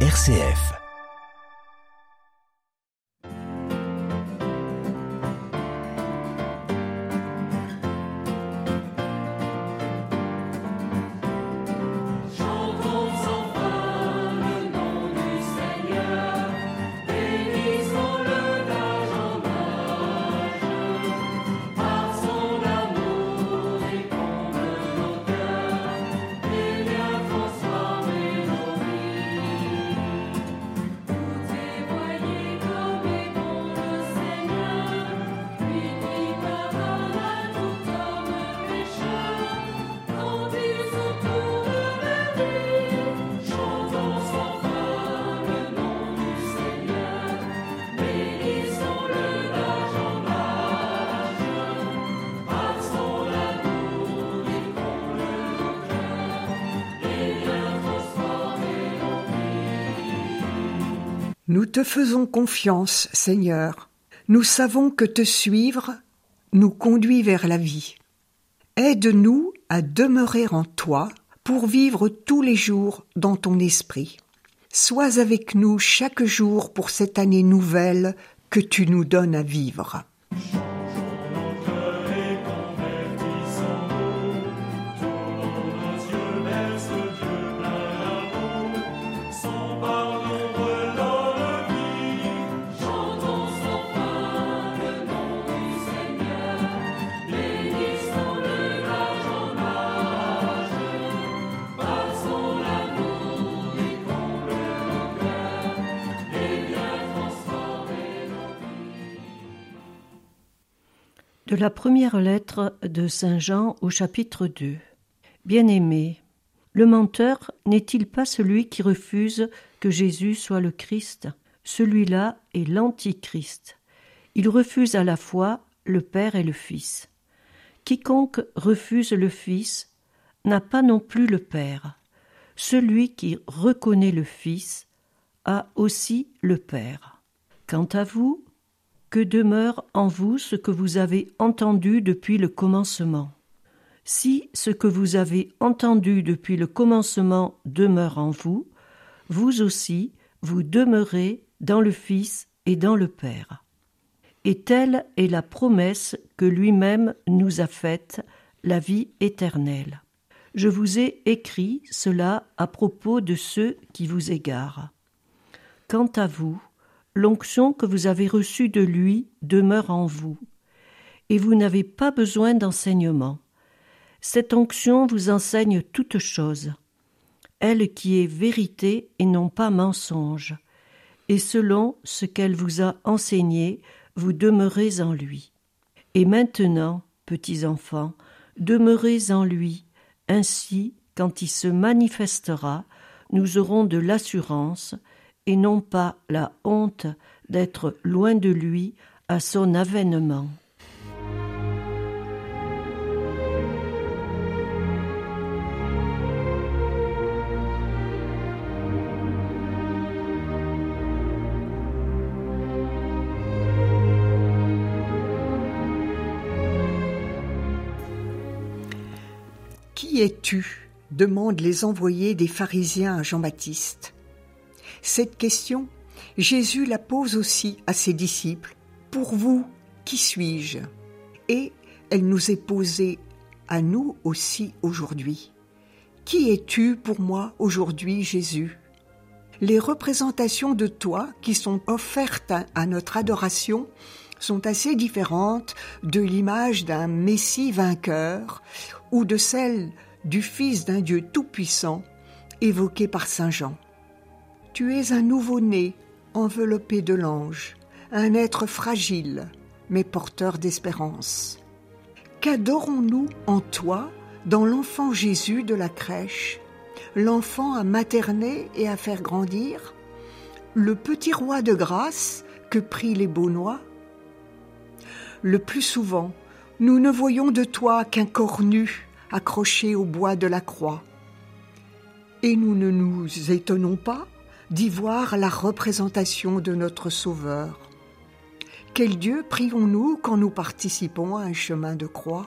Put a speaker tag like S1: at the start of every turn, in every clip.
S1: RCF.
S2: Nous te faisons confiance, Seigneur. Nous savons que te suivre nous conduit vers la vie. Aide-nous à demeurer en toi pour vivre tous les jours dans ton esprit. Sois avec nous chaque jour pour cette année nouvelle que tu nous donnes à vivre.
S3: De la première lettre de Saint Jean au chapitre 2. Bien-aimé, le menteur n'est-il pas celui qui refuse que Jésus soit le Christ? Celui-là est l'Antichrist. Il refuse à la fois le Père et le Fils. Quiconque refuse le Fils n'a pas non plus le Père. Celui qui reconnaît le Fils a aussi le Père. Quant à vous, demeure en vous ce que vous avez entendu depuis le commencement. Si ce que vous avez entendu depuis le commencement demeure en vous, vous aussi vous demeurez dans le Fils et dans le Père. Et telle est la promesse que lui-même nous a faite, la vie éternelle. Je vous ai écrit cela à propos de ceux qui vous égarent. Quant à vous, l'onction que vous avez reçue de lui demeure en vous, et vous n'avez pas besoin d'enseignement. Cette onction vous enseigne toutes choses, elle qui est vérité et non pas mensonge, et selon ce qu'elle vous a enseigné, vous demeurez en lui. Et maintenant, petits enfants, demeurez en lui, ainsi, quand il se manifestera, nous aurons de l'assurance, et non pas la honte d'être loin de lui à son avènement.
S2: Qui es-tu? demandent les envoyés des pharisiens à Jean-Baptiste. Cette question, Jésus la pose aussi à ses disciples. Pour vous, qui suis-je? Et elle nous est posée à nous aussi aujourd'hui. Qui es-tu pour moi aujourd'hui, Jésus? Les représentations de toi qui sont offertes à notre adoration sont assez différentes de l'image d'un Messie vainqueur ou de celle du Fils d'un Dieu tout-puissant évoquée par Saint Jean. Tu es un nouveau-né enveloppé de l'ange, un être fragile, mais porteur d'espérance. Qu'adorons-nous en toi, dans l'enfant Jésus de la crèche, l'enfant à materner et à faire grandir, le petit roi de grâce que prient les Beaunois? Le plus souvent, nous ne voyons de toi qu'un corps nu accroché au bois de la croix. Et nous ne nous étonnons pas d'y voir la représentation de notre Sauveur. Quel Dieu prions-nous quand nous participons à un chemin de croix?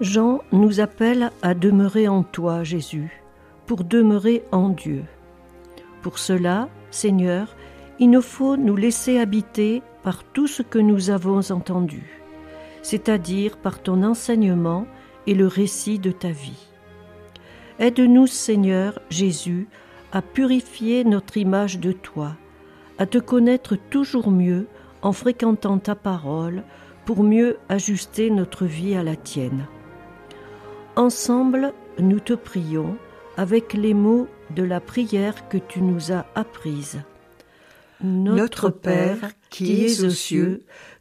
S3: Jean nous appelle à demeurer en toi, Jésus, pour demeurer en Dieu. Pour cela, Seigneur, il nous faut nous laisser habiter par tout ce que nous avons entendu, c'est-à-dire par ton enseignement et le récit de ta vie. Aide-nous, Seigneur Jésus, à purifier notre image de toi, à te connaître toujours mieux en fréquentant ta parole pour mieux ajuster notre vie à la tienne. Ensemble, nous te prions avec les mots de la prière que tu nous as apprise.
S2: Notre Père qui es aux cieux,